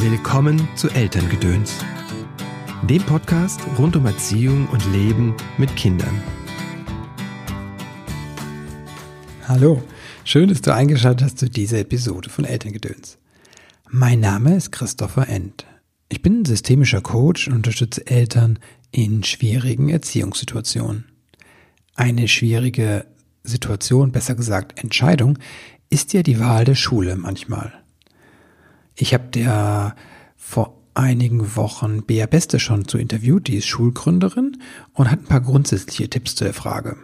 Willkommen zu Elterngedöns, dem Podcast rund um Erziehung und Leben mit Kindern. Hallo, schön, dass du eingeschaltet hast zu dieser Episode von Elterngedöns. Mein Name ist Christopher End. Ich bin systemischer Coach und unterstütze Eltern in schwierigen Erziehungssituationen. Eine schwierige Situation, besser gesagt Entscheidung, ist ja die Wahl der Schule manchmal. Ich habe der vor einigen Wochen Bea Beste schon zu interviewt, die ist Schulgründerin und hat ein paar grundsätzliche Tipps zu der Frage.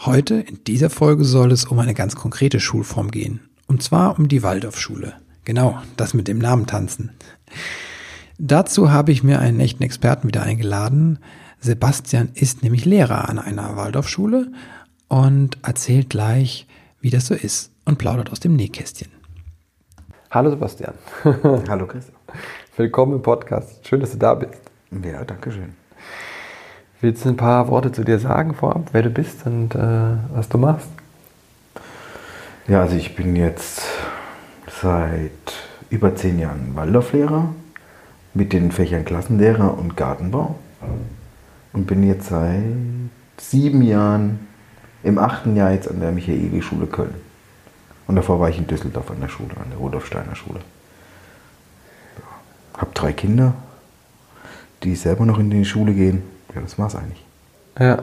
Heute in dieser Folge soll es um eine ganz konkrete Schulform gehen. Und zwar um die Waldorfschule. Genau, das mit dem Namen tanzen. Dazu habe ich mir einen echten Experten wieder eingeladen. Sebastian ist nämlich Lehrer an einer Waldorfschule und erzählt gleich, wie das so ist und plaudert aus dem Nähkästchen. Hallo Sebastian. Hallo Chris. Willkommen im Podcast. Schön, dass du da bist. Ja, danke schön. Willst du ein paar Worte zu dir sagen vorab, wer du bist und äh, was du machst? Ja, also ich bin jetzt seit über zehn Jahren Waldorflehrer mit den Fächern Klassenlehrer und Gartenbau und bin jetzt seit sieben Jahren im achten Jahr jetzt an der Michaeli-Schule Köln. Und davor war ich in Düsseldorf an der Schule, an der Rudolf Steiner Schule. Ja. Hab drei Kinder, die selber noch in die Schule gehen. Ja, das war's eigentlich. Ja.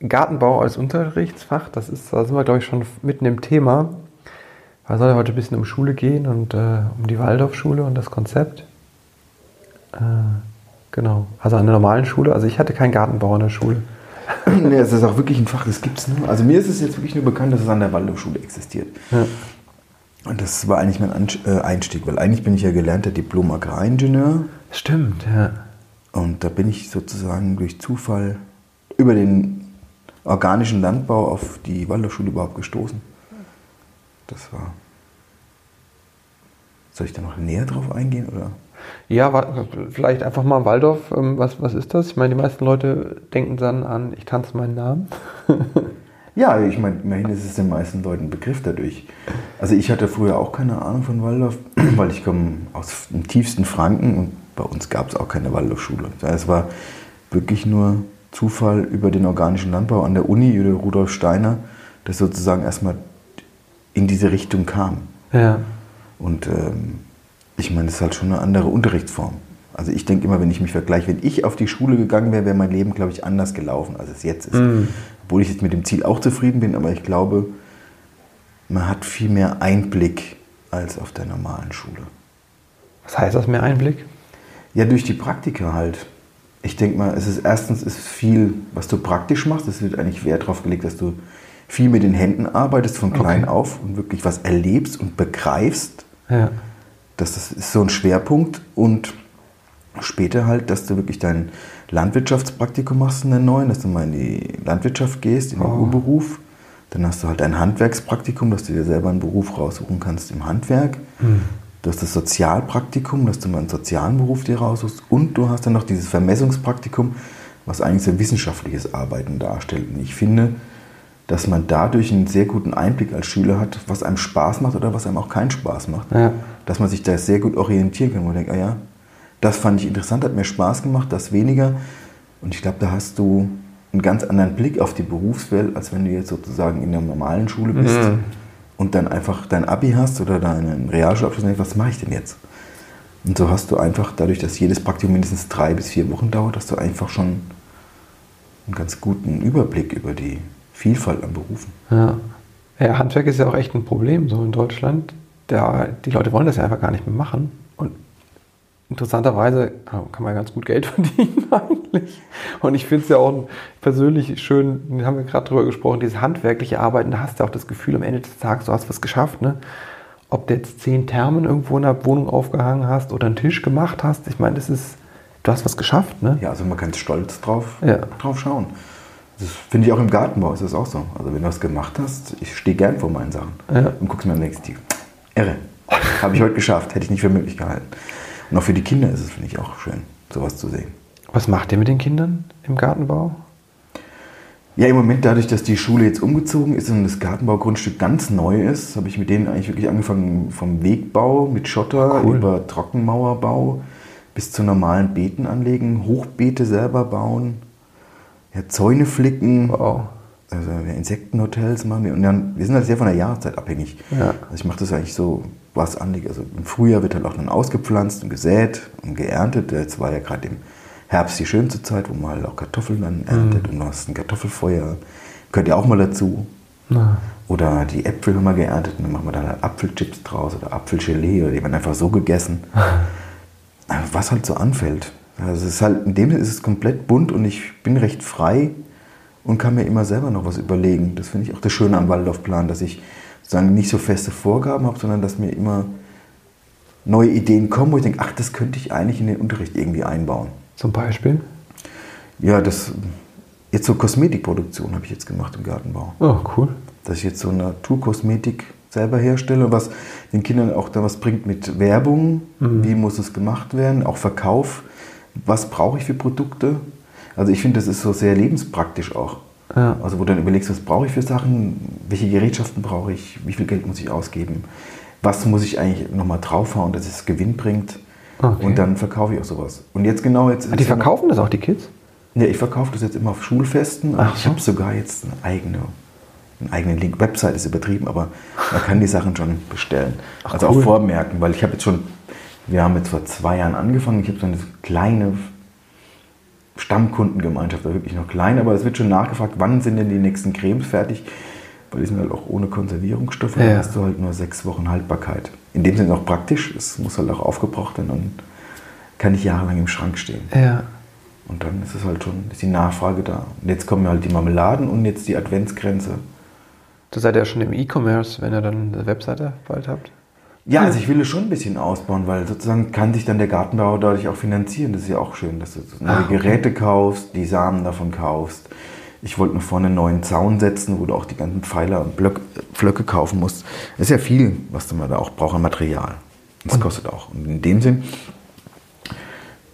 Gartenbau als Unterrichtsfach, das ist, da sind wir, glaube ich, schon mitten im Thema. Es soll ja heute ein bisschen um Schule gehen und äh, um die Waldorfschule und das Konzept. Äh, genau. Also an der normalen Schule. Also ich hatte keinen Gartenbau an der Schule. nee, es ist auch wirklich ein Fach, das gibt es nur. Also mir ist es jetzt wirklich nur bekannt, dass es an der Waldorfschule existiert. Ja. Und das war eigentlich mein äh, Einstieg, weil eigentlich bin ich ja gelernter Diplom-Agraringenieur. Stimmt, ja. Und da bin ich sozusagen durch Zufall über den organischen Landbau auf die Waldorfschule überhaupt gestoßen. Das war. Soll ich da noch näher drauf eingehen? Oder? Ja, vielleicht einfach mal Waldorf. Ähm, was, was ist das? Ich meine, die meisten Leute denken dann an, ich tanze meinen Namen. ja, ich meine, immerhin ist es den meisten Leuten ein Begriff dadurch. Also ich hatte früher auch keine Ahnung von Waldorf, weil ich komme aus dem tiefsten Franken und bei uns gab es auch keine Waldorfschule. Es war wirklich nur Zufall über den organischen Landbau an der Uni, über Rudolf Steiner, das sozusagen erstmal in diese Richtung kam. Ja. Und ähm, ich meine, das ist halt schon eine andere Unterrichtsform. Also ich denke immer, wenn ich mich vergleiche, wenn ich auf die Schule gegangen wäre, wäre mein Leben, glaube ich, anders gelaufen, als es jetzt ist. Mhm. Obwohl ich jetzt mit dem Ziel auch zufrieden bin, aber ich glaube, man hat viel mehr Einblick als auf der normalen Schule. Was heißt das, mehr Einblick? Ja, durch die Praktika halt. Ich denke mal, es ist erstens ist viel, was du praktisch machst. Es wird eigentlich Wert darauf gelegt, dass du viel mit den Händen arbeitest von klein okay. auf und wirklich was erlebst und begreifst. Ja. Das ist so ein Schwerpunkt und später halt, dass du wirklich dein Landwirtschaftspraktikum machst in der neuen, dass du mal in die Landwirtschaft gehst, in den oh. Urberuf. Dann hast du halt ein Handwerkspraktikum, dass du dir selber einen Beruf raussuchen kannst im Handwerk. Hm. Du hast das Sozialpraktikum, dass du mal einen sozialen Beruf dir raussuchst. Und du hast dann noch dieses Vermessungspraktikum, was eigentlich so ein wissenschaftliches Arbeiten darstellt. Und ich finde, dass man dadurch einen sehr guten Einblick als Schüler hat, was einem Spaß macht oder was einem auch keinen Spaß macht. Ja. Dass man sich da sehr gut orientieren kann, wo man denkt, ah ja, das fand ich interessant, hat mir Spaß gemacht, das weniger. Und ich glaube, da hast du einen ganz anderen Blick auf die Berufswelt, als wenn du jetzt sozusagen in der normalen Schule bist mhm. und dann einfach dein Abi hast oder deinen Realschulabschluss und denkst, was mache ich denn jetzt? Und so hast du einfach, dadurch, dass jedes Praktikum mindestens drei bis vier Wochen dauert, hast du einfach schon einen ganz guten Überblick über die Vielfalt an Berufen. Ja. ja, Handwerk ist ja auch echt ein Problem so in Deutschland. Der, die Leute wollen das ja einfach gar nicht mehr machen. Und interessanterweise kann man ganz gut Geld verdienen eigentlich. Und ich finde es ja auch persönlich schön, da haben wir gerade drüber gesprochen, dieses handwerkliche Arbeiten, da hast du auch das Gefühl am Ende des Tages, du hast was geschafft. Ne? Ob du jetzt zehn Thermen irgendwo in der Wohnung aufgehangen hast oder einen Tisch gemacht hast, ich meine, das ist, du hast was geschafft. Ne? Ja, also man kann stolz drauf, ja. drauf schauen. Das finde ich auch im Gartenbau, ist das auch so. Also wenn du was gemacht hast, ich stehe gern vor meinen Sachen ja. und guck's mir am nächsten Tag. Irre. Habe ich heute geschafft, hätte ich nicht für möglich gehalten. Und auch für die Kinder ist es, finde ich, auch schön, sowas zu sehen. Was macht ihr mit den Kindern im Gartenbau? Ja, im Moment dadurch, dass die Schule jetzt umgezogen ist und das Gartenbaugrundstück ganz neu ist, habe ich mit denen eigentlich wirklich angefangen vom Wegbau mit Schotter Cool. über Trockenmauerbau bis zu normalen Beeten anlegen, Hochbeete selber bauen, ja, Zäune flicken, Wow. Also Insektenhotels machen wir. Und dann, wir sind halt sehr von der Jahreszeit abhängig. Ja. Also ich mache das eigentlich so, was anliegt. Also im Frühjahr wird halt auch dann ausgepflanzt und gesät und geerntet. Jetzt war ja gerade im Herbst die schönste Zeit, wo man halt auch Kartoffeln dann erntet und du hast ein Kartoffelfeuer. Gehört ja auch mal dazu. Na, Oder die Äpfel haben wir geerntet und dann machen wir dann halt Apfelchips draus oder Apfelgelee oder die werden einfach so gegessen. Was halt so anfällt. Also es ist halt, in dem Sinne ist es komplett bunt und ich bin recht frei und kann mir immer selber noch was überlegen. Das finde ich auch das Schöne am Waldorfplan, dass ich sozusagen nicht so feste Vorgaben habe, sondern dass mir immer neue Ideen kommen, wo ich denke, ach, das könnte ich eigentlich in den Unterricht irgendwie einbauen. zum Beispiel? Ja, das jetzt so Kosmetikproduktion habe ich jetzt gemacht im Gartenbau. Oh, cool. dass ich jetzt so Naturkosmetik selber herstelle, was den Kindern auch da was bringt mit Werbung, wie muss es gemacht werden, auch Verkauf, was brauche ich für Produkte. Also ich finde, das ist so sehr lebenspraktisch auch. Ja. Also wo du dann überlegst, was brauche ich für Sachen, welche Gerätschaften brauche ich, wie viel Geld muss ich ausgeben, was muss ich eigentlich nochmal draufhauen, dass es Gewinn bringt. Okay. Und dann verkaufe ich auch sowas. Und jetzt genau jetzt. Ah, die verkaufen das auch, die Kids? ja, ich verkaufe das jetzt immer auf Schulfesten. Ach ich so. habe sogar jetzt eine eigene, einen eigenen Link. Website ist übertrieben, aber man kann die Sachen schon bestellen. Ach, also cool. auch vormerken, weil ich habe jetzt schon, wir haben jetzt vor zwei Jahren angefangen. Ich habe so eine kleine Stammkundengemeinschaft, war wirklich noch klein, aber es wird schon nachgefragt, wann sind denn die nächsten Cremes fertig? Weil die sind halt auch ohne Konservierungsstoffe, Ja, da ja. hast du halt nur sechs Wochen Haltbarkeit. In dem Sinne auch praktisch, es muss halt auch aufgebraucht werden und kann nicht jahrelang im Schrank stehen. Ja. Und dann ist es halt schon, ist die Nachfrage da. Und jetzt kommen halt die Marmeladen und jetzt die Adventsgrenze. Da seid ihr ja schon im E-Commerce, wenn ihr dann eine Webseite bald habt. Ja, also ich will es schon ein bisschen ausbauen, weil sozusagen kann sich dann der Gartenbauer dadurch auch finanzieren. Das ist ja auch schön, dass du neue Ah. Geräte kaufst, die Samen davon kaufst. Ich wollte noch vorne einen neuen Zaun setzen, wo du auch die ganzen Pfeiler und Blöcke, Pflöcke kaufen musst. Das ist ja viel, was du mal da auch brauchst an Material. Das kostet auch. Und in dem Sinn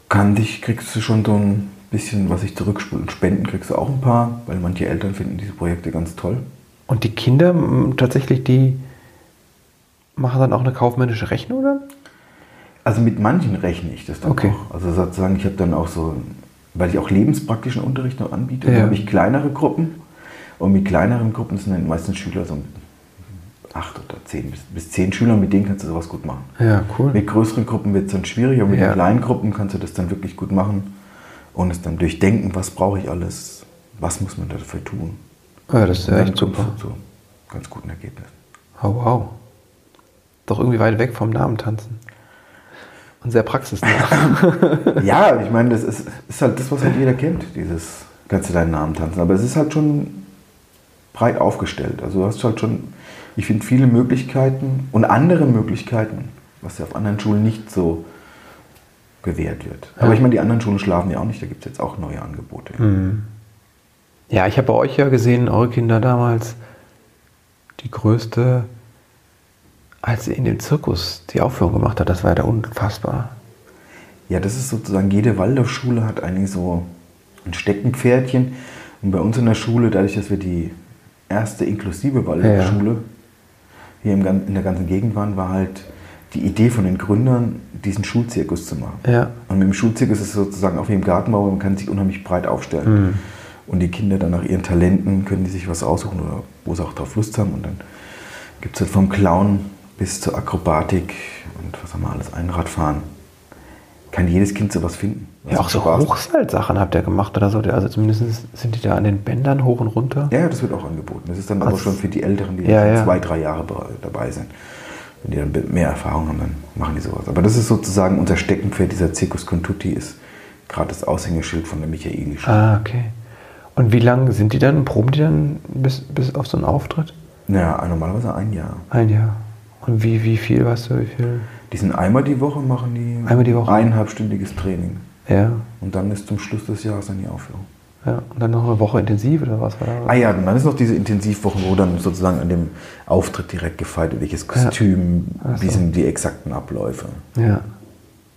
kann dich, kriegst du schon so ein bisschen, was ich zurückspule. Und Spenden kriegst du auch ein paar, weil manche Eltern finden diese Projekte ganz toll. Und die Kinder tatsächlich, die machen dann auch eine kaufmännische Rechnung dann? Also mit manchen rechne ich das dann Okay. auch. Also sozusagen, ich habe dann auch so, weil ich auch lebenspraktischen Unterricht noch anbiete, Ja. habe ich kleinere Gruppen. Und mit kleineren Gruppen sind dann meistens Schüler so acht oder zehn bis, bis zehn Schüler, mit denen kannst du sowas gut machen. Ja, cool. Mit größeren Gruppen wird es dann schwierig, aber mit Ja. den kleinen Gruppen kannst du das dann wirklich gut machen und es dann durchdenken, was brauche ich alles, was muss man dafür tun. Ja, das ist ja echt super. du zu ganz guten Ergebnissen. Oh, wow. Doch irgendwie weit weg vom Namen tanzen. Und sehr praxisnah. Ja, ich meine, das ist, ist halt das, was halt jeder kennt, dieses kannst du deinen Namen tanzen. Aber es ist halt schon breit aufgestellt. Also du hast halt schon, ich finde, viele Möglichkeiten und andere Möglichkeiten, was ja auf anderen Schulen nicht so gewährt wird. Aber Ja. ich meine, die anderen Schulen schlafen ja auch nicht, da gibt es jetzt auch neue Angebote. ja, ich habe bei euch ja gesehen, eure Kinder damals, die größte, als sie in dem Zirkus die Aufführung gemacht hat, das war ja da unfassbar. Ja, das ist sozusagen, jede Waldorfschule hat eigentlich so ein Steckenpferdchen. Und bei uns in der Schule, dadurch, dass wir die erste inklusive Waldorfschule hier im, gan- in der ganzen Gegend waren, war halt die Idee von den Gründern, diesen Schulzirkus zu machen. Ja. Und mit dem Schulzirkus ist es sozusagen auch wie im Gartenbau, man kann sich unheimlich breit aufstellen. Und die Kinder dann nach ihren Talenten können die sich was aussuchen oder wo sie auch drauf Lust haben. Und dann gibt es halt vom Clown bis zur Akrobatik und was haben wir alles, Einradfahren. Kann jedes Kind sowas finden. Ja, auch so Spaß. Hochseilsachen habt ihr gemacht oder so. Also zumindest sind die da an den Bändern hoch und runter. Ja, das wird auch angeboten. Das ist dann aber Also- schon für die Älteren, die Ja, ja. zwei, drei Jahre be- dabei sind. Wenn die dann mehr Erfahrung haben, dann machen die sowas. Aber das ist sozusagen unser Steckenpferd, dieser Circus Contutti ist gerade das Aushängeschild von der Michaelischen. Ah, okay. Und wie lange sind die dann, proben die dann bis, bis auf so einen Auftritt? Ja, normalerweise ein Jahr. Ein Jahr. Und wie, wie viel, weißt du, wie viel? Die sind einmal die Woche, machen die Einmal die Woche? eineinhalbstündiges Training. Ja, Und dann ist zum Schluss des Jahres dann die Aufführung. ja. Und dann noch eine Woche intensiv oder was war da? Ah ja, dann ist noch diese Intensivwochen, wo dann sozusagen an dem Auftritt direkt gefeiert wird, welches Kostüm, Ach wie sind die exakten Abläufe Ja.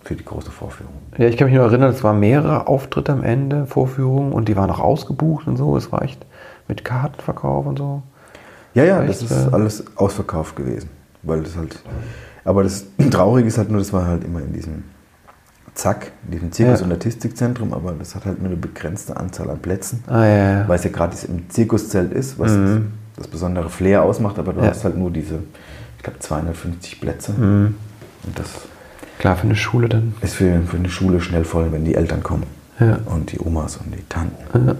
für die große Vorführung. Ja, ich kann mich nur erinnern, es waren mehrere Auftritte am Ende, Vorführungen und die waren auch ausgebucht und so. Es war echt mit Kartenverkauf und so. Ja, ja, Echt, das ist äh, alles ausverkauft gewesen. Weil das halt. Aber das Traurige ist halt nur, das war halt immer in diesem Zack, in diesem Zirkus- Ja. und Artistikzentrum, aber das hat halt nur eine begrenzte Anzahl an Plätzen. Ah, ja, ja. Weil es ja gerade im Zirkuszelt ist, was Mhm. das, das besondere Flair ausmacht, aber du hast halt nur diese, ich glaube, 250 Plätze. Mhm. Und das Klar, für eine Schule dann. ist für, für eine Schule schnell voll, wenn die Eltern kommen. Ja. Und die Omas und die Tanten. Ja.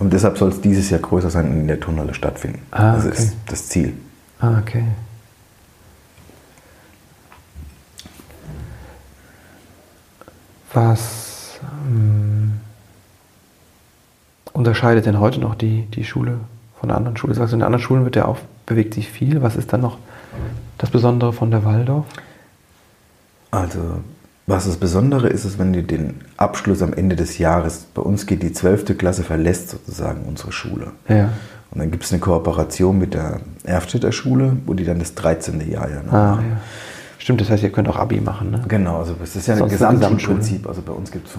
Und deshalb soll es dieses Jahr größer sein und in der Turnhalle stattfinden. Ah, das okay. ist das Ziel. Ah, okay. Was ähm, unterscheidet denn heute noch die, die Schule von der anderen Schule? Sagst du, in den anderen Schulen wird ja auch, bewegt sich viel. Was ist dann noch das Besondere von der Waldorf? Also, was das Besondere ist, ist, wenn du den Abschluss am Ende des Jahres, bei uns geht die 12. Klasse, verlässt sozusagen unsere Schule. Ja. Und dann gibt es eine Kooperation mit der Erfstädter Schule, wo die dann das 13. Jahr ja noch Ah, machen. ja. Stimmt, das heißt, ihr könnt auch Abi machen, ne? Genau, also es ist ja ein Sonst eine Gesamtschulprinzip. Also bei uns gibt es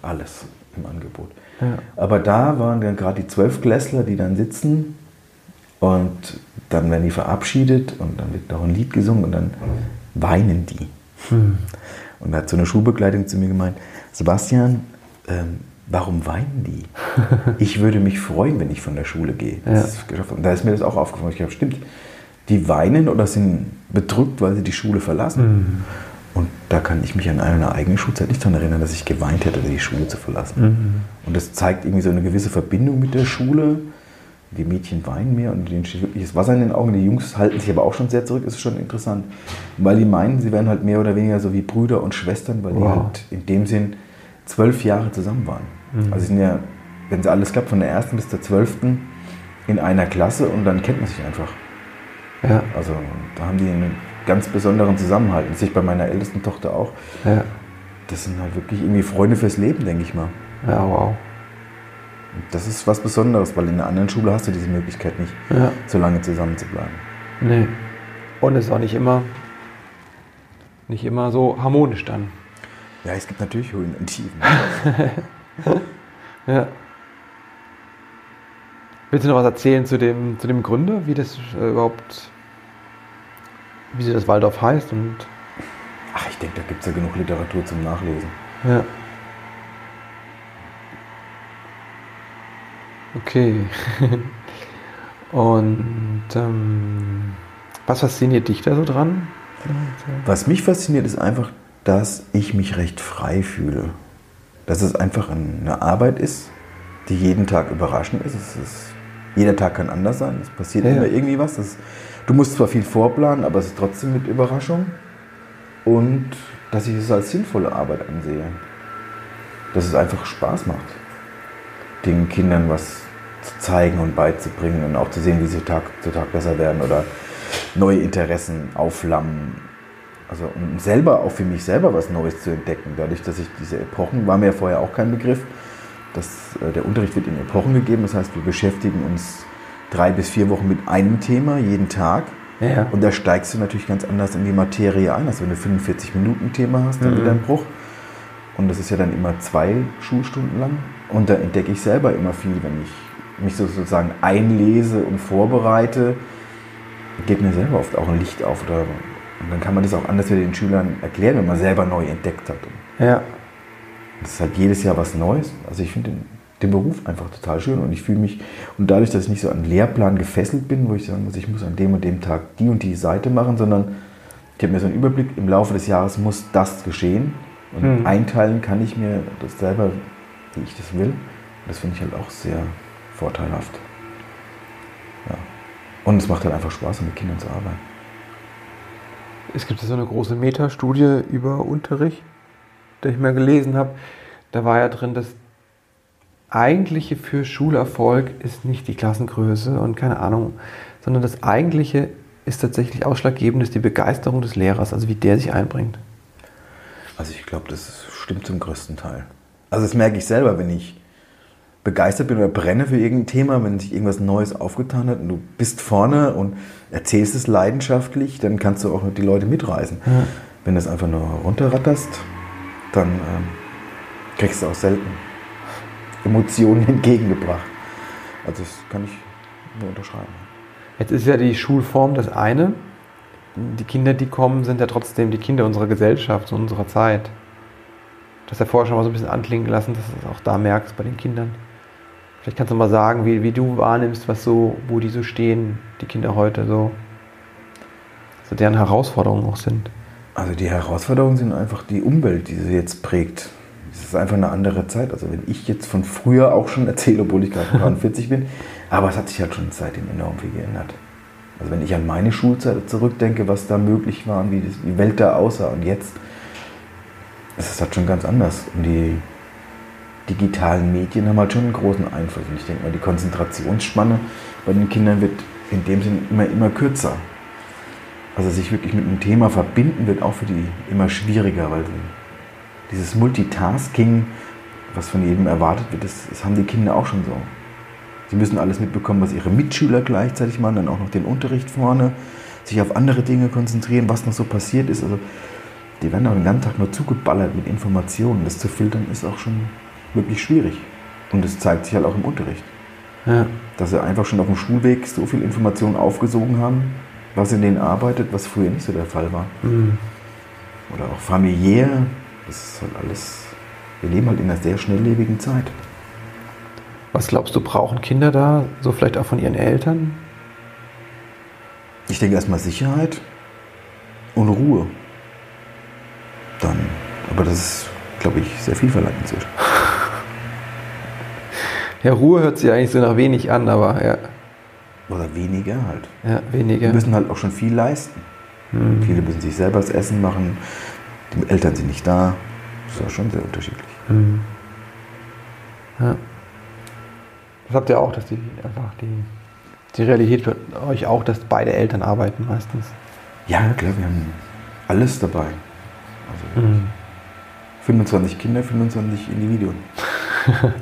alles im Angebot. Ja. Aber da waren dann gerade die Zwölfklässler, die dann sitzen und dann werden die verabschiedet und dann wird noch ein Lied gesungen und dann weinen die. Hm. Und da hat so eine Schulbegleitung zu mir gemeint, Sebastian, ähm, warum weinen die? Ich würde mich freuen, wenn ich von der Schule gehe. Ja. Und da ist mir das auch aufgefallen. Ich glaube, stimmt, die weinen oder sind bedrückt, weil sie die Schule verlassen. Mhm. Und da kann ich mich an eine eigene Schulzeit nicht daran erinnern, dass ich geweint hätte, die Schule zu verlassen. Mhm. Und das zeigt irgendwie so eine gewisse Verbindung mit der Schule. Die Mädchen weinen mehr und denen steht wirklich das Wasser in den Augen. Die Jungs halten sich aber auch schon sehr zurück. Ist schon interessant. Weil die meinen, sie wären halt mehr oder weniger so wie Brüder und Schwestern, weil die Wow. halt in dem Sinn zwölf Jahre zusammen waren. Mhm. Also sie sind ja, wenn sie alles klappt, von der ersten bis zur zwölften in einer Klasse und dann kennt man sich einfach. Ja, Also da haben die einen ganz besonderen Zusammenhalt. Das sehe ich bei meiner ältesten Tochter auch. ja. Das sind halt wirklich irgendwie Freunde fürs Leben, denke ich mal. Ja, wow. Das ist was Besonderes, weil in einer anderen Schule hast du diese Möglichkeit nicht, Ja. so lange zusammen zu bleiben. Nee. Und es ist auch nicht immer, nicht immer so harmonisch dann. Ja, es gibt natürlich Höhen und Tiefen. Ja. Willst du noch was erzählen zu dem, zu dem Gründer, wie das äh, überhaupt, wie sie das Waldorf heißt und Ach, ich denke, da gibt es ja genug Literatur zum Nachlesen. ja. Okay. und ähm, was fasziniert dich da so dran? Was mich fasziniert, ist einfach, dass ich mich recht frei fühle. Dass es einfach eine Arbeit ist, die jeden Tag überraschend ist. Es ist jeder Tag kann anders sein. Es passiert Ja, ja. immer irgendwie was. Das, du musst zwar viel vorplanen, aber es ist trotzdem mit Überraschung. Und dass ich es als sinnvolle Arbeit ansehe. Dass es einfach Spaß macht, den Kindern was zu zeigen und beizubringen und auch zu sehen, wie sie Tag zu Tag besser werden oder neue Interessen aufflammen. Also um selber, auch für mich selber was Neues zu entdecken. Dadurch, dass ich diese Epochen, war mir ja vorher auch kein Begriff, dass äh, der Unterricht wird in Epochen gegeben. Das heißt, wir beschäftigen uns drei bis vier Wochen mit einem Thema jeden Tag. Ja. Und da steigst du natürlich ganz anders in die Materie ein. Also wenn du 45 Minuten Thema hast, dann Mhm. wieder ein Bruch. Und das ist ja dann immer zwei Schulstunden lang. Und da entdecke ich selber immer viel, wenn ich mich so sozusagen einlese und vorbereite, geht mir selber oft auch ein Licht auf. Oder, und dann kann man das auch anders wieder den Schülern erklären, wenn man selber neu entdeckt hat. Und Ja. das ist halt jedes Jahr was Neues. Also ich finde den, den Beruf einfach total schön und ich fühle mich, und dadurch, dass ich nicht so an einen Lehrplan gefesselt bin, wo ich sagen muss, ich muss an dem und dem Tag die und die Seite machen, sondern ich habe mir so einen Überblick, im Laufe des Jahres muss das geschehen und Mhm. einteilen kann ich mir das selber, wie ich das will. Und das finde ich halt auch sehr vorteilhaft. Ja. Und es macht halt einfach Spaß, mit Kindern zu arbeiten. Es gibt ja so eine große Metastudie über Unterricht, die ich mal gelesen habe. Da war ja drin, das Eigentliche für Schulerfolg ist nicht die Klassengröße und keine Ahnung, sondern das Eigentliche ist tatsächlich ausschlaggebend, ist die Begeisterung des Lehrers, also wie der sich einbringt. Also ich glaube, das stimmt zum größten Teil. Also das merke ich selber, wenn ich begeistert bin oder brenne für irgendein Thema, wenn sich irgendwas Neues aufgetan hat und du bist vorne und erzählst es leidenschaftlich, dann kannst du auch die Leute mitreißen. Ja. Wenn du es einfach nur runterratterst, dann ähm, kriegst du auch selten Emotionen entgegengebracht. Also das kann ich nur unterschreiben. Jetzt ist ja die Schulform das eine. Die Kinder, die kommen, sind ja trotzdem die Kinder unserer Gesellschaft, unserer Zeit. Das hast ja vorher schon mal so ein bisschen anklingen lassen, dass du es auch da merkst bei den Kindern. Vielleicht kannst du mal sagen, wie, wie du wahrnimmst, was so, wo die so stehen, die Kinder heute so, so deren Herausforderungen auch sind. Also die Herausforderungen sind einfach die Umwelt, die sie jetzt prägt. Es ist einfach eine andere Zeit. Also wenn ich jetzt von früher auch schon erzähle, obwohl ich gerade 43 bin, aber es hat sich halt schon seitdem enorm viel geändert. Also wenn ich an meine Schulzeit zurückdenke, was da möglich war und wie die Welt da aussah und jetzt, es ist halt schon ganz anders. Und die digitalen Medien haben halt schon einen großen Einfluss. Und ich denke mal, die Konzentrationsspanne bei den Kindern wird in dem Sinn immer, immer kürzer. Also sich wirklich mit einem Thema verbinden wird auch für die immer schwieriger, weil dieses Multitasking, was von jedem erwartet wird, das, das haben die Kinder auch schon so. Sie müssen alles mitbekommen, was ihre Mitschüler gleichzeitig machen, dann auch noch den Unterricht vorne, sich auf andere Dinge konzentrieren, was noch so passiert ist. Also die werden auch den ganzen Tag nur zugeballert mit Informationen. Das zu filtern ist auch schon wirklich schwierig. Und das zeigt sich halt auch im Unterricht. Ja. Dass sie einfach schon auf dem Schulweg so viel Informationen aufgesogen haben, was in denen arbeitet, was früher nicht so der Fall war. Mhm. Oder auch familiär, das ist halt alles, wir leben halt in einer sehr schnelllebigen Zeit. Was glaubst du, brauchen Kinder da, so vielleicht auch von ihren Eltern? Ich denke erstmal Sicherheit und Ruhe. Dann, aber das ist, glaube ich, sehr viel verlangt inzwischen. Ja, Ruhe hört sich eigentlich so nach wenig an, aber ja. Oder weniger halt. Ja, weniger. Die müssen halt auch schon viel leisten. Mhm. Viele müssen sich selber das Essen machen, die Eltern sind nicht da. Das ist auch schon sehr unterschiedlich. Mhm. Ja. Das habt ihr auch, dass die einfach die, die Realität für euch auch, dass beide Eltern arbeiten meistens. Ja, klar, wir haben alles dabei. Also mhm. 25 Kinder, 25 Individuen.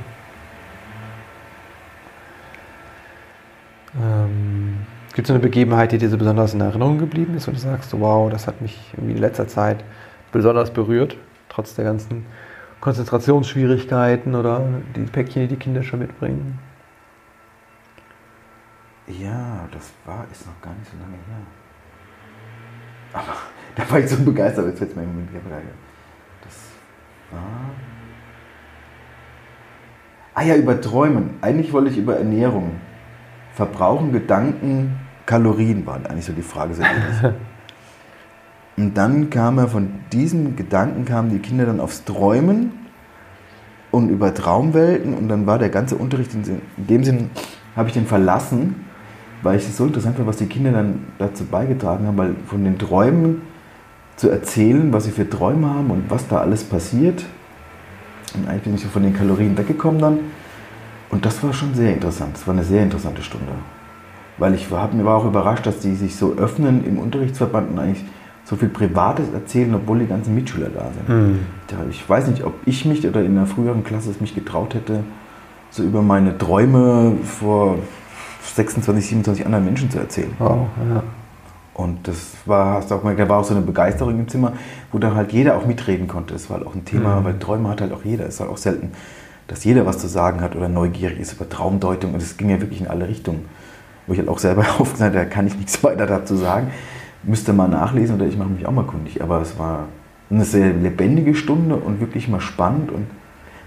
ähm, Gibt es eine Begebenheit, die dir so besonders in Erinnerung geblieben ist und du sagst, wow, das hat mich irgendwie in letzter Zeit besonders berührt, trotz der ganzen Konzentrationsschwierigkeiten oder die Päckchen, die die Kinder schon mitbringen? Ja, das war, ist noch gar nicht so lange her. Aber da war ich so begeistert, jetzt wird es mir im Moment wieder Das war. Ah ja, über Träumen. Eigentlich wollte ich über Ernährung. Verbrauchen, Gedanken, Kalorien waren eigentlich so die Frage. Und dann kam er von diesem Gedanken, kamen die Kinder dann aufs Träumen und über Traumwelten und dann war der ganze Unterricht in, dem Sinn, habe ich den verlassen, weil ich es so interessant fand, was die Kinder dann dazu beigetragen haben, weil von den Träumen zu erzählen, was sie für Träume haben und was da alles passiert. Und eigentlich bin ich so von den Kalorien weggekommen dann. Und das war schon sehr interessant. Das war eine sehr interessante Stunde. Weil ich war, mir war auch überrascht, dass die sich so öffnen im Unterrichtsverband und eigentlich so viel Privates erzählen, obwohl die ganzen Mitschüler da sind. Mhm. Ich weiß nicht, ob ich mich oder in der früheren Klasse es mich getraut hätte, so über meine Träume vor 26, 27 anderen Menschen zu erzählen. Wow, ja. Und das war, hast du auch gemerkt, da war auch so eine Begeisterung im Zimmer, wo dann halt jeder auch mitreden konnte. Das war halt auch ein Thema, mhm. weil Träume hat halt auch jeder. Es ist halt auch selten, dass jeder was zu sagen hat oder neugierig ist über Traumdeutung. Und es ging ja wirklich in alle Richtungen. Wo ich halt auch selber aufgesagt habe, da kann ich nichts weiter dazu sagen müsste mal nachlesen oder ich mache mich auch mal kundig. Aber es war eine sehr lebendige Stunde und wirklich mal spannend. Und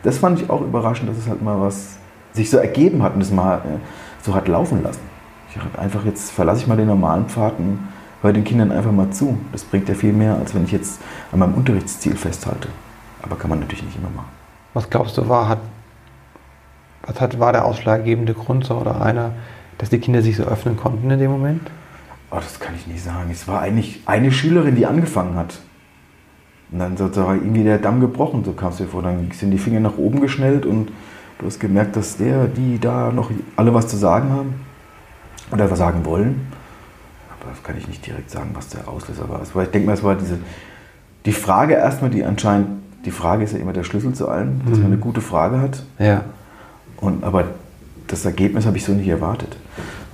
das fand ich auch überraschend, dass es halt mal was sich so ergeben hat und es mal äh, so hat laufen lassen. Ich habe einfach jetzt verlasse ich mal den normalen Pfad und höre den Kindern einfach mal zu. Das bringt ja viel mehr, als wenn ich jetzt an meinem Unterrichtsziel festhalte. Aber kann man natürlich nicht immer machen. Was glaubst du, war, hat, was hat, war der ausschlaggebende Grund so, oder einer, dass die Kinder sich so öffnen konnten in dem Moment? Oh, das kann ich nicht sagen. Es war eigentlich eine Schülerin, die angefangen hat. Und dann sozusagen irgendwie der Damm gebrochen, so kam es dir vor. Dann sind die Finger nach oben geschnellt und du hast gemerkt, dass der, die da noch alle was zu sagen haben oder was sagen wollen. Kann ich nicht direkt sagen, was der Auslöser war. Ich denke mal, es war diese, die Frage erstmal, die anscheinend, die Frage ist ja immer der Schlüssel zu allem, dass man mhm. eine gute Frage hat. Ja. Und, aber das Ergebnis habe ich so nicht erwartet.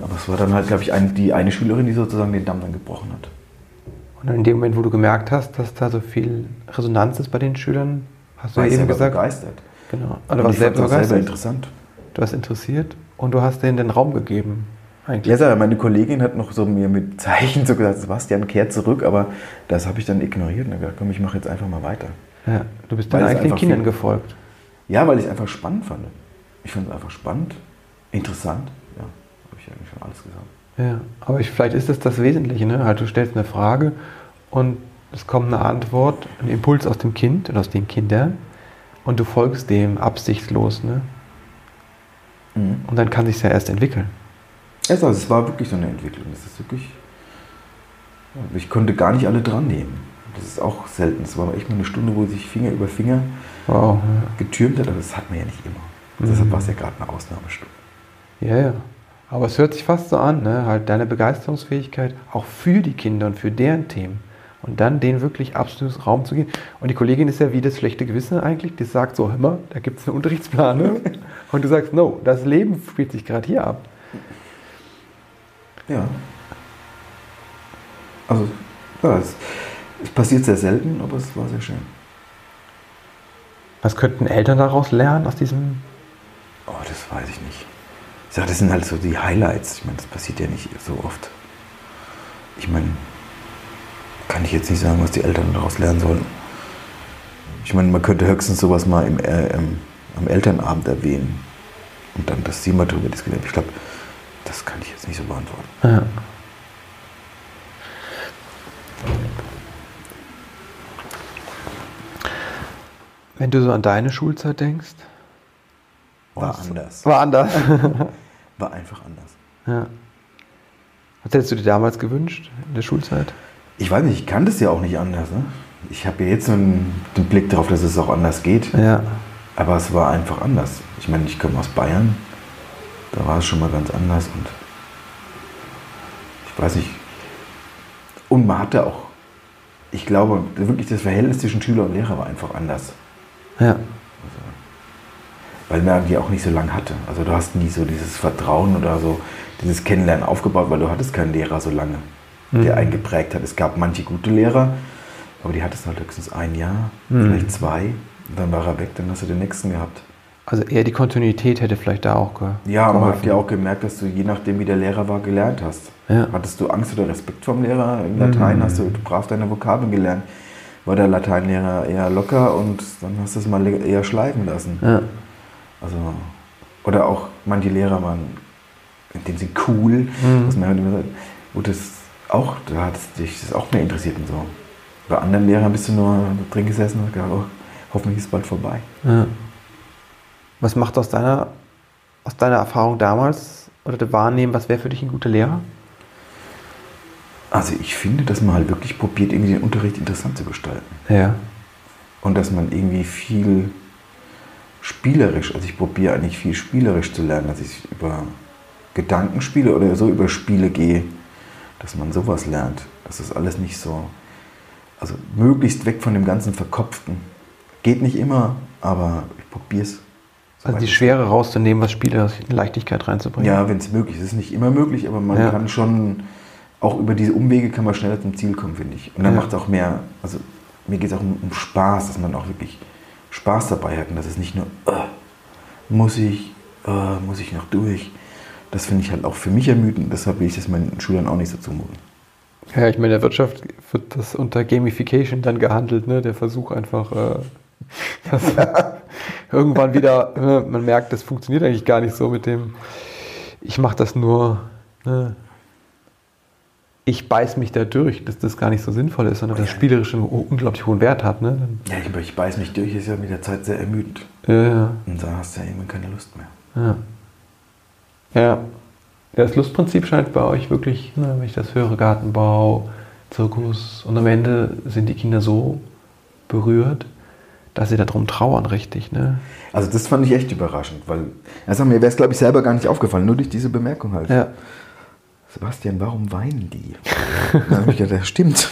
Aber es war dann halt, glaube ich, ein, die eine Schülerin, die sozusagen den Damm dann gebrochen hat. Und in dem Moment, wo du gemerkt hast, dass da so viel Resonanz ist bei den Schülern, hast du ja eben gesagt. begeistert. Genau. Oder was selber, selber interessant. Du warst interessiert. und du hast denen den Raum gegeben. Eigentlich. Ja, meine Kollegin hat noch so mir mit Zeichen so gesagt, Sebastian, kehr zurück, aber das habe ich dann ignoriert und gesagt, komm, ich mache jetzt einfach mal weiter. Ja, du bist deinen eigenen Kindern viel- gefolgt. Ja, weil ich es einfach spannend fand. Ich fand es einfach spannend, interessant. Ja, habe ich eigentlich schon alles gesagt. Ja, aber ich, vielleicht ist das das Wesentliche, ne? Halt, du stellst eine Frage und es kommt eine Antwort, ein Impuls aus dem Kind oder aus den Kindern und du folgst dem absichtslos, ne? Mhm. Und dann kann sich ja erst entwickeln. Also, es war wirklich so eine Entwicklung. Das ist wirklich. Ich konnte gar nicht alle dran nehmen. Das ist auch selten. Es war echt mal eine Stunde, wo sich Finger über Finger Wow. getürmt hat, aber das hat man ja nicht immer. Mhm. Deshalb war es ja gerade eine Ausnahmestunde. Ja, ja. Aber es hört sich fast so an, ne? Halt deine Begeisterungsfähigkeit auch für die Kinder und für deren Themen. Und dann denen wirklich absolutes Raum zu geben. Und die Kollegin ist ja wie das schlechte Gewissen eigentlich, die sagt so, mal, da gibt es einen Unterrichtsplan. Ne? Und du sagst, no, das Leben spielt sich gerade hier ab. Ja. Also, ja, es, es passiert sehr selten, aber es war sehr schön. Was könnten Eltern daraus lernen, aus diesem Oh, das weiß ich nicht. Ich sage, das sind halt so die Highlights. Ich meine, das passiert ja nicht so oft. Ich meine, kann ich jetzt nicht sagen, was die Eltern daraus lernen sollen. Ich meine, man könnte höchstens sowas mal im, äh, ähm, am Elternabend erwähnen und dann, dass sie mal drüber diskutieren. Ich glaube, das kann ich jetzt nicht so beantworten. Ja. Wenn du so an deine Schulzeit denkst, War Was? anders. war anders. War einfach anders. ja. Was hättest du dir damals gewünscht in der Schulzeit? Ich weiß nicht, ich kann das ja auch nicht anders. Ne? Ich habe ja jetzt so einen, den Blick darauf, dass es auch anders geht. Ja. Aber es war einfach anders. Ich meine, ich komme aus Bayern. Da war es schon mal ganz anders und ich weiß nicht. Und man hatte auch, ich glaube, wirklich das Verhältnis zwischen Schüler und Lehrer war einfach anders. Ja. Weil man die auch nicht so lange hatte. Also du hast nie so dieses Vertrauen oder so dieses Kennenlernen aufgebaut, weil du hattest keinen Lehrer so lange, der Mhm. einen geprägt hat. Es gab manche gute Lehrer, aber die hattest halt höchstens ein Jahr, Mhm. vielleicht zwei. Und dann war er weg, dann hast du den nächsten gehabt. Also eher die Kontinuität hätte vielleicht da auch ge Ja, aber man hat geholfen. ja auch gemerkt, dass du je nachdem, wie der Lehrer war, gelernt hast. Ja. Hattest du Angst oder Respekt vom Lehrer? Im Latein Mhm. hast du brav deine Vokabeln gelernt. War der Lateinlehrer eher locker und dann hast du es mal eher schleifen lassen. Ja. Also, oder auch manche Lehrer waren in dem Sinne cool, Mhm. dass man halt immer sagt, wo das auch, da hat es dich das auch mehr interessiert und so. Bei anderen Lehrern bist du nur drin gesessen und gedacht, oh, hoffentlich ist es bald vorbei. Ja. Was macht aus deiner, aus deiner Erfahrung damals oder der Wahrnehmen, was wäre für dich ein guter Lehrer? Also ich finde, dass man halt wirklich probiert, irgendwie den Unterricht interessant zu gestalten. Ja. Und dass man irgendwie viel spielerisch, also ich probiere eigentlich viel spielerisch zu lernen, dass ich über Gedankenspiele oder so über Spiele gehe, dass man sowas lernt. Dass das alles nicht so, also möglichst weg von dem ganzen Verkopften. Geht nicht immer, aber ich probiere es. Also die Schwere rauszunehmen, was Spieler Leichtigkeit reinzubringen. Ja, wenn es möglich ist. Es ist nicht immer möglich, aber man Ja. kann schon, auch über diese Umwege kann man schneller zum Ziel kommen, finde ich. Und dann Ja. macht es auch mehr, also mir geht es auch um, um Spaß, dass man auch wirklich Spaß dabei hat und dass es nicht nur, äh, muss ich, äh, muss ich noch durch. Das finde ich halt auch für mich ermüdend, deshalb will ich das meinen Schülern auch nicht so zumuten. Ja, ich meine, in der Wirtschaft wird das unter Gamification dann gehandelt, ne? Der Versuch einfach, äh, dass irgendwann wieder, äh, man merkt, das funktioniert eigentlich gar nicht so mit dem, ich mache das nur, ne? ich beiß mich da durch, dass das gar nicht so sinnvoll ist, sondern Oh ja. das Spielerische einen unglaublich hohen Wert hat. Ne? Ja, ich, ich beiß mich durch, ist ja mit der Zeit sehr ermüdend. Dann, ja, Und dann hast du ja irgendwann keine Lust mehr. ja. Ja. Das Lustprinzip scheint bei euch wirklich, ne, wenn ich das höre, Gartenbau, Zirkus und am Ende sind die Kinder so berührt, dass sie darum trauern, richtig. Ne? Also das fand ich echt überraschend, weil also mir wäre es, glaube ich, selber gar nicht aufgefallen, nur durch diese Bemerkung halt. Ja. Sebastian, warum weinen die? dann habe ich gedacht, das stimmt.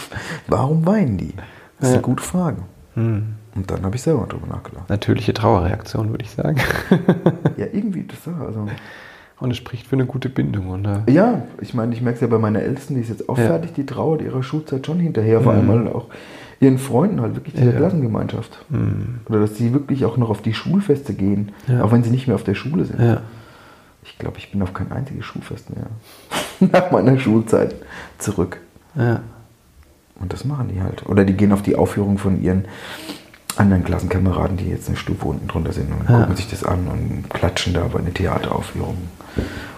Warum weinen die? Das ist Ja. eine gute Frage. Hm. Und dann habe ich selber drüber nachgedacht. Natürliche Trauerreaktion, würde ich sagen. Ja, irgendwie, das war also. Und es spricht für eine gute Bindung. Äh, Ja, ich meine, ich merke es ja bei meiner Ältesten, die ist jetzt auch Ja. fertig, die trauert ihrer Schulzeit schon hinterher, vor allem Mhm. auch ihren Freunden halt wirklich diese Ja. Klassengemeinschaft. hm. Oder dass sie wirklich auch noch auf die Schulfeste gehen, Ja. auch wenn sie nicht mehr auf der Schule sind. ja. ich glaube, ich bin auf kein einziges Schulfest mehr nach meiner Schulzeit zurück. Und das machen die halt. Oder die gehen auf die Aufführung von ihren anderen Klassenkameraden, die jetzt eine Stufe unten drunter sind und gucken sich das an und klatschen da bei den Theateraufführungen.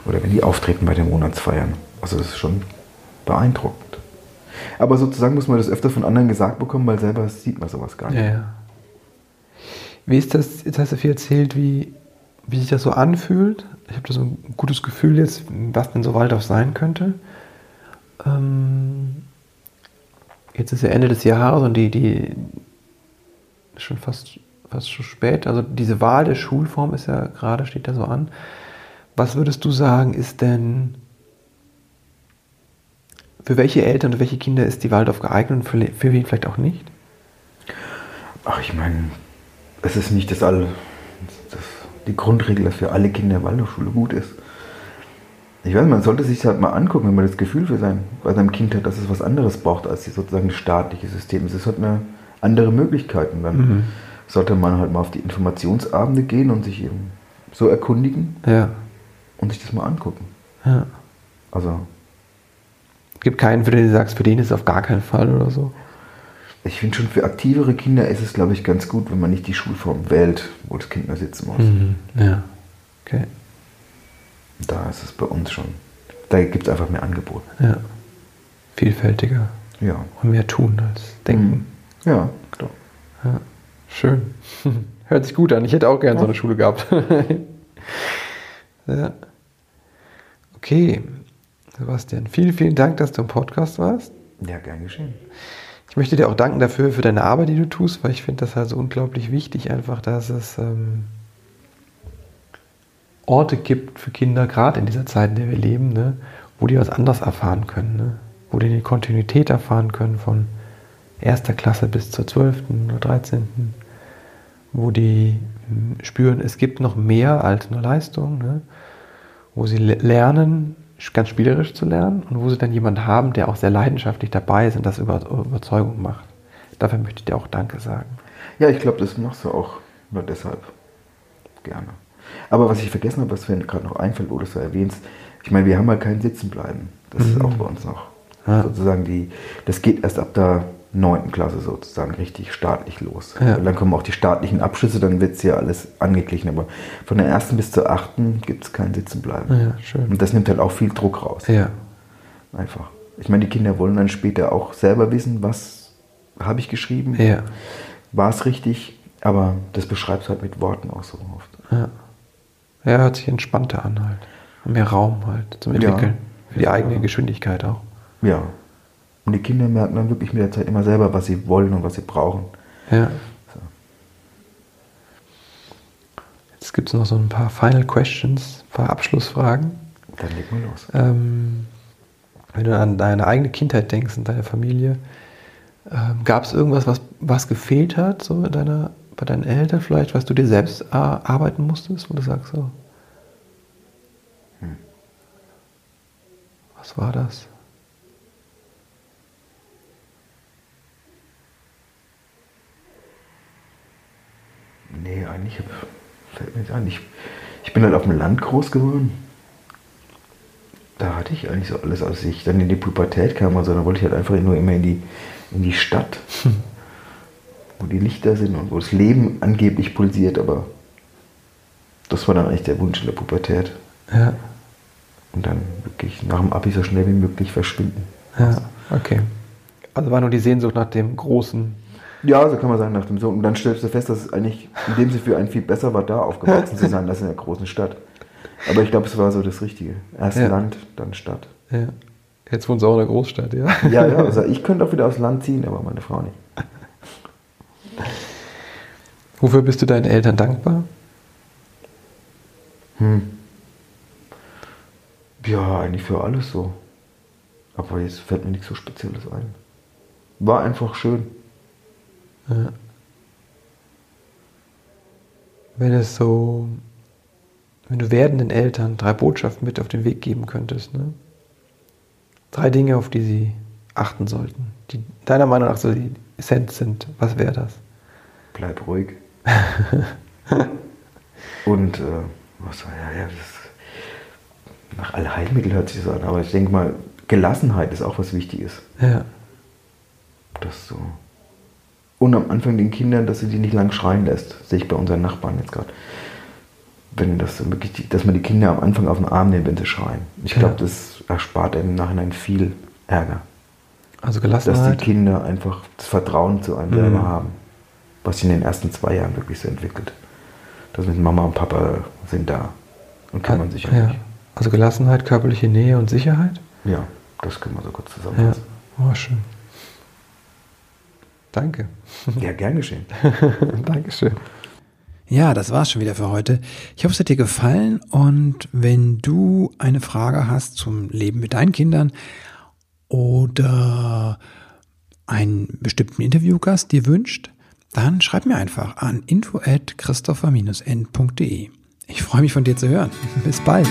Oder wenn die auftreten bei den Monatsfeiern. Also das ist schon beeindruckend. Aber sozusagen muss man das öfter von anderen gesagt bekommen, weil selber sieht man sowas gar nicht. Ja, ja. Wie ist das, jetzt hast du viel erzählt, wie, wie sich das so anfühlt. Ich habe da so ein gutes Gefühl jetzt, was denn so Waldorf sein könnte. Ähm, jetzt ist ja Ende des Jahres und die, die schon fast, fast schon spät. Also diese Wahl der Schulform ist ja gerade, steht da so an. Was würdest du sagen, ist denn, für welche Eltern und welche Kinder ist die Waldorf geeignet und für, für wen vielleicht auch nicht? Ach, ich meine, es ist nicht das all, das, die Grundregel, dass für alle Kinder Waldorfschule gut ist. Ich weiß, man sollte sich halt mal angucken, wenn man das Gefühl für sein, bei seinem Kind hat, dass es was anderes braucht als die sozusagen das staatliche System. Es halt eine andere Möglichkeiten. Dann Mhm. sollte man halt mal auf die Informationsabende gehen und sich eben so erkundigen Ja. und sich das mal angucken. ja. Also Gibt keinen, für den du sagst, für den ist es auf gar keinen Fall oder so. ich finde schon für aktivere Kinder ist es, glaube ich, ganz gut, wenn man nicht die Schulform wählt, wo das Kind nur sitzen muss. Ja. Okay. Da ist es bei uns schon. Da gibt es einfach mehr Angebot. Ja. Vielfältiger Ja. und mehr tun als denken. Ja, klar. Ja. Schön. Hört sich gut an. Ich hätte auch gern so eine Schule gehabt. ja. Okay. Sebastian, vielen, vielen Dank, dass du im Podcast warst. Ja, gern geschehen. Ich möchte dir auch danken dafür, für deine Arbeit, die du tust, weil ich finde das halt so unglaublich wichtig, einfach, dass es ähm, Orte gibt für Kinder, gerade in dieser Zeit, in der wir leben, ne, wo die was anderes erfahren können, ne? wo die eine Kontinuität erfahren können von erster Klasse bis zur 12. oder 13., wo die mh, spüren, es gibt noch mehr als nur Leistung, ne? wo sie le- lernen, ganz spielerisch zu lernen und wo sie dann jemanden haben, der auch sehr leidenschaftlich dabei ist und das über Überzeugung macht. Dafür möchte ich dir auch Danke sagen. Ja, ich glaube, das machst du auch nur deshalb. Gerne. Aber was ich vergessen habe, was mir gerade noch einfällt, wo du es so erwähnst, ich meine, wir haben halt kein Sitzenbleiben. Das ist auch bei uns noch. Ja. Sozusagen die, das geht erst ab der 9. Klasse sozusagen richtig staatlich los. Ja. Und dann kommen auch die staatlichen Abschlüsse, dann wird es ja alles angeglichen. Aber von der 1. bis zur 8. gibt es kein Sitzenbleiben. Ja, schön. Und das nimmt halt auch viel Druck raus. Ja, Einfach. Ich meine, die Kinder wollen dann später auch selber wissen, was habe ich geschrieben, ja, war es richtig, aber das beschreibst halt mit Worten auch so oft. ja. Ja, hört sich entspannter an halt. Mehr Raum halt zum Ja. Entwickeln. Für die Ja. eigene Geschwindigkeit auch. Ja. Und die Kinder merken dann wirklich mit der Zeit immer selber, was sie wollen und was sie brauchen. Ja. So. Jetzt gibt es noch so ein paar Final Questions, ein paar Abschlussfragen. Dann leg mal los. Ähm, wenn du an deine eigene Kindheit denkst und deine Familie, ähm, gab es irgendwas, was, was gefehlt hat, so in deiner, bei deinen Eltern vielleicht, was du dir selbst äh, arbeiten musstest, wo du sagst so? Hm. Was war das? Nee, eigentlich hab- fällt mir jetzt ein. Ich, ich bin halt auf dem Land groß geworden. Da hatte ich eigentlich so alles, als ich dann in die Pubertät kam. Also da wollte ich halt einfach nur immer in die, in die Stadt, wo die Lichter sind und wo das Leben angeblich pulsiert. Aber das war dann eigentlich der Wunsch in der Pubertät. Ja, Und dann wirklich nach dem Abi so schnell wie möglich verschwinden. ja, okay. Also war nur die Sehnsucht nach dem großen. Ja, so kann man sagen nach dem Sohn. Und dann stellst du fest, dass es eigentlich in dem Sinne für einen viel besser war, da aufgewachsen zu sein, als in der großen Stadt. Aber ich glaube, es war so das Richtige. Erst Ja. Land, dann Stadt. Ja. Jetzt wohnst du auch in der Großstadt, ja? Ja, ja, also ich könnte auch wieder aufs Land ziehen, aber meine Frau nicht. Wofür bist du deinen Eltern dankbar? Hm. Ja, eigentlich für alles so. Aber jetzt fällt mir nichts so Spezielles ein. War einfach schön. Ja. Wenn es so, wenn du werdenden Eltern drei Botschaften mit auf den Weg geben könntest, ne? Drei Dinge, auf die sie achten sollten, die deiner Meinung nach so die Essenz sind, was wäre das? Bleib ruhig. Und, äh, was war ja, ja, das, nach Allheilmittel hört sich so an, aber ich denke mal, Gelassenheit ist auch was Wichtiges. Ja. Das so. Und am Anfang den Kindern, dass sie die nicht lang schreien lässt. Sehe ich bei unseren Nachbarn jetzt gerade. Wenn das wirklich, dass man die Kinder am Anfang auf den Arm nimmt, wenn sie schreien. Ich glaube, Ja. das erspart einem im Nachhinein viel Ärger. Also Dass die Gelassenheit. Kinder einfach das Vertrauen zu einem Mhm. selber haben. Was sich in den ersten zwei Jahren wirklich so entwickelt. Das mit Mama und Papa sind da und kümmern sich um ja. mich. Also Gelassenheit, körperliche Nähe und Sicherheit. Ja, das können wir so kurz Ja. zusammenfassen. Oh, schön. Danke. Ja, gern geschehen. Dankeschön. Ja, das war's schon wieder für heute. Ich hoffe, es hat dir gefallen und wenn du eine Frage hast zum Leben mit deinen Kindern oder einen bestimmten Interviewgast dir wünscht, dann schreib mir einfach an info at christopher-n.de. Ich freue mich von dir zu hören. Bis bald.